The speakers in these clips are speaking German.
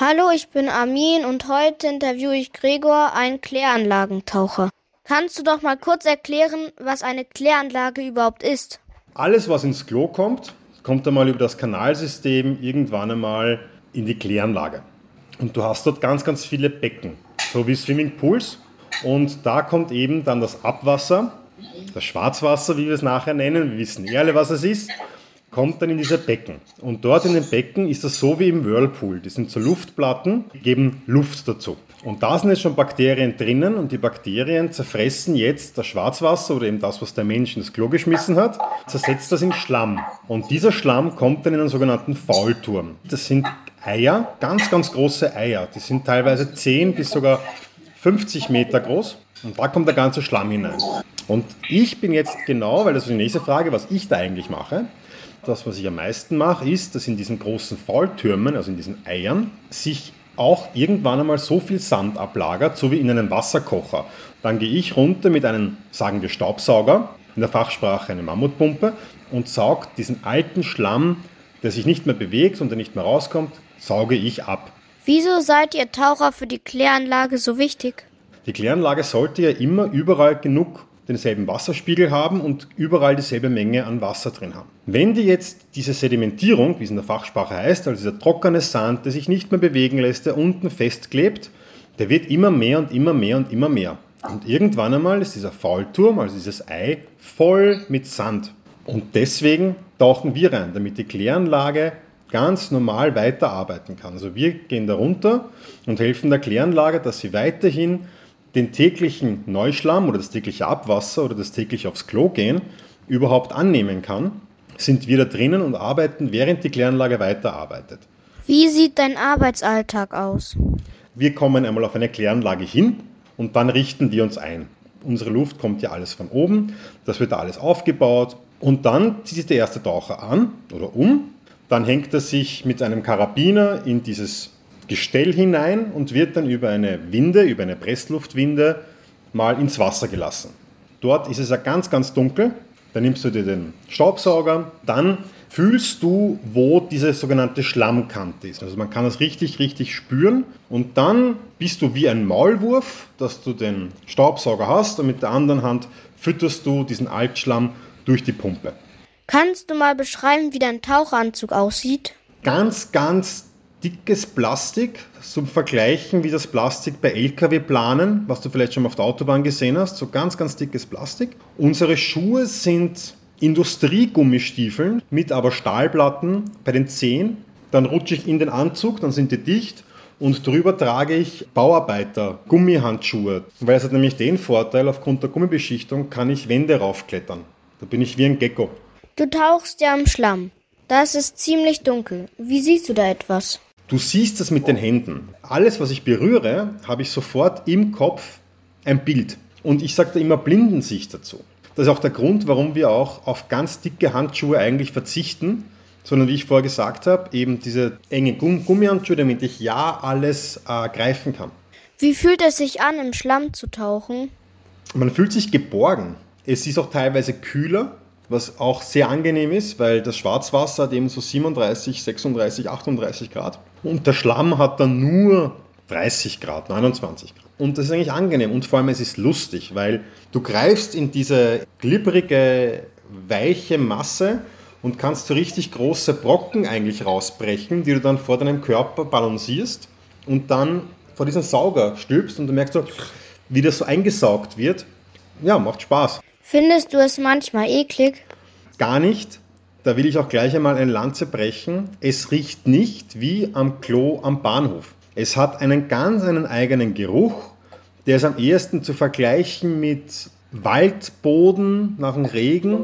Hallo, ich bin Armin und heute interviewe ich Gregor, einen Kläranlagentaucher. Kannst du doch mal kurz erklären, was eine Kläranlage überhaupt ist? Alles, was ins Klo kommt, kommt einmal über das Kanalsystem irgendwann einmal in die Kläranlage. Und du hast dort ganz, ganz viele Becken, so wie Swimmingpools. Und da kommt eben dann das Abwasser, das Schwarzwasser, wie wir es nachher nennen, wir wissen eh alle, was es ist, kommt dann in diese Becken. Und dort in den Becken ist das so wie im Whirlpool. Die sind so Luftplatten, geben Luft dazu. Und da sind jetzt schon Bakterien drinnen und die Bakterien zerfressen jetzt das Schwarzwasser oder eben das, was der Mensch ins Klo geschmissen hat, zersetzt das in Schlamm. Und dieser Schlamm kommt dann in einen sogenannten Faulturm. Das sind Eier, ganz, ganz große Eier. Die sind teilweise 10 bis sogar 50 Meter groß. Und da kommt der ganze Schlamm hinein. Und ich bin jetzt genau, weil das ist die nächste Frage, was ich da eigentlich mache. Das, was ich am meisten mache, ist, dass in diesen großen Faultürmen, also in diesen Eiern, sich auch irgendwann einmal so viel Sand ablagert, so wie in einem Wasserkocher. Dann gehe ich runter mit einem, sagen wir Staubsauger, in der Fachsprache eine Mammutpumpe, und sauge diesen alten Schlamm, der sich nicht mehr bewegt und der nicht mehr rauskommt, sauge ich ab. Wieso seid ihr Taucher für die Kläranlage so wichtig? Die Kläranlage sollte ja immer überall genug denselben Wasserspiegel haben und überall dieselbe Menge an Wasser drin haben. Wenn die jetzt diese Sedimentierung, wie es in der Fachsprache heißt, also dieser trockene Sand, der sich nicht mehr bewegen lässt, der unten festklebt, der wird immer mehr und immer mehr und immer mehr. Und irgendwann einmal ist dieser Faulturm, also dieses Ei, voll mit Sand. Und deswegen tauchen wir rein, damit die Kläranlage ganz normal weiterarbeiten kann. Also wir gehen da runter und helfen der Kläranlage, dass sie weiterhin den täglichen Neuschlamm oder das tägliche Abwasser oder das tägliche aufs Klo gehen überhaupt annehmen kann, sind wir da drinnen und arbeiten, während die Kläranlage weiterarbeitet. Wie sieht dein Arbeitsalltag aus? Wir kommen einmal auf eine Kläranlage hin und dann richten wir uns ein. Unsere Luft kommt ja alles von oben, das wird da alles aufgebaut und dann zieht sich der erste Taucher an oder um, dann hängt er sich mit einem Karabiner in dieses Gestell hinein und wird dann über eine Winde, über eine Pressluftwinde mal ins Wasser gelassen. Dort ist es ja ganz, ganz dunkel. Dann nimmst du dir den Staubsauger, dann fühlst du, wo diese sogenannte Schlammkante ist. Also man kann das richtig, richtig spüren. Und dann bist du wie ein Maulwurf, dass du den Staubsauger hast und mit der anderen Hand fütterst du diesen Altschlamm durch die Pumpe. Kannst du mal beschreiben, wie dein Tauchanzug aussieht? Ganz, ganz dickes Plastik zum Vergleichen wie das Plastik bei Lkw-Planen, was du vielleicht schon mal auf der Autobahn gesehen hast, so ganz, ganz dickes Plastik. Unsere Schuhe sind Industriegummistiefeln mit aber Stahlplatten bei den Zehen. Dann rutsche ich in den Anzug, dann sind die dicht und drüber trage ich Bauarbeiter Gummihandschuhe, weil es hat nämlich den Vorteil, aufgrund der Gummibeschichtung kann ich Wände raufklettern. Da bin ich wie ein Gecko. Du tauchst ja im Schlamm. Das ist ziemlich dunkel. Wie siehst du da etwas? Du siehst es mit den Händen. Alles, was ich berühre, habe ich sofort im Kopf ein Bild. Und ich sage da immer Blindensicht dazu. Das ist auch der Grund, warum wir auch auf ganz dicke Handschuhe eigentlich verzichten, sondern wie ich vorher gesagt habe, eben diese enge Gummihandschuhe, damit ich ja alles äh, greifen kann. Wie fühlt es sich an, im Schlamm zu tauchen? Man fühlt sich geborgen. Es ist auch teilweise kühler, was auch sehr angenehm ist, weil das Schwarzwasser hat eben so 37, 36, 38 Grad und der Schlamm hat dann nur 30 Grad, 29 Grad. Und das ist eigentlich angenehm und vor allem es ist lustig, weil du greifst in diese glibberige, weiche Masse und kannst so richtig große Brocken eigentlich rausbrechen, die du dann vor deinem Körper balancierst und dann vor diesen Sauger stülpst und du merkst so, wie das so eingesaugt wird. Ja, macht Spaß. Findest du es manchmal eklig? Gar nicht. Da will ich auch gleich einmal eine Lanze brechen. Es riecht nicht wie am Klo am Bahnhof. Es hat einen ganz einen eigenen Geruch. Der ist am ehesten zu vergleichen mit Waldboden nach dem Regen.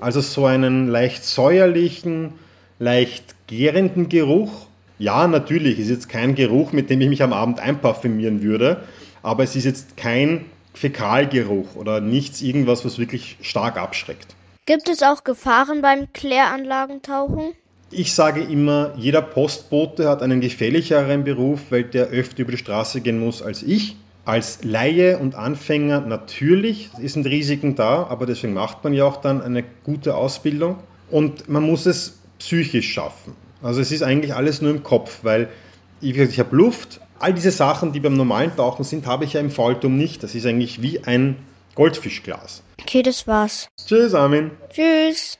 Also so einen leicht säuerlichen, leicht gärenden Geruch. Ja, natürlich ist jetzt kein Geruch, mit dem ich mich am Abend einparfümieren würde, aber es ist jetzt kein Fäkalgeruch oder nichts, irgendwas, was wirklich stark abschreckt. Gibt es auch Gefahren beim Kläranlagentauchen? Ich sage immer, jeder Postbote hat einen gefährlicheren Beruf, weil der öfter über die Straße gehen muss als ich. Als Laie und Anfänger natürlich sind Risiken da, aber deswegen macht man ja auch dann eine gute Ausbildung. Und man muss es psychisch schaffen. Also es ist eigentlich alles nur im Kopf, weil ich habe Luft. All diese Sachen, die beim normalen Tauchen sind, habe ich ja im Faulturm nicht. Das ist eigentlich wie ein Goldfischglas. Okay, das war's. Tschüss, Armin. Tschüss.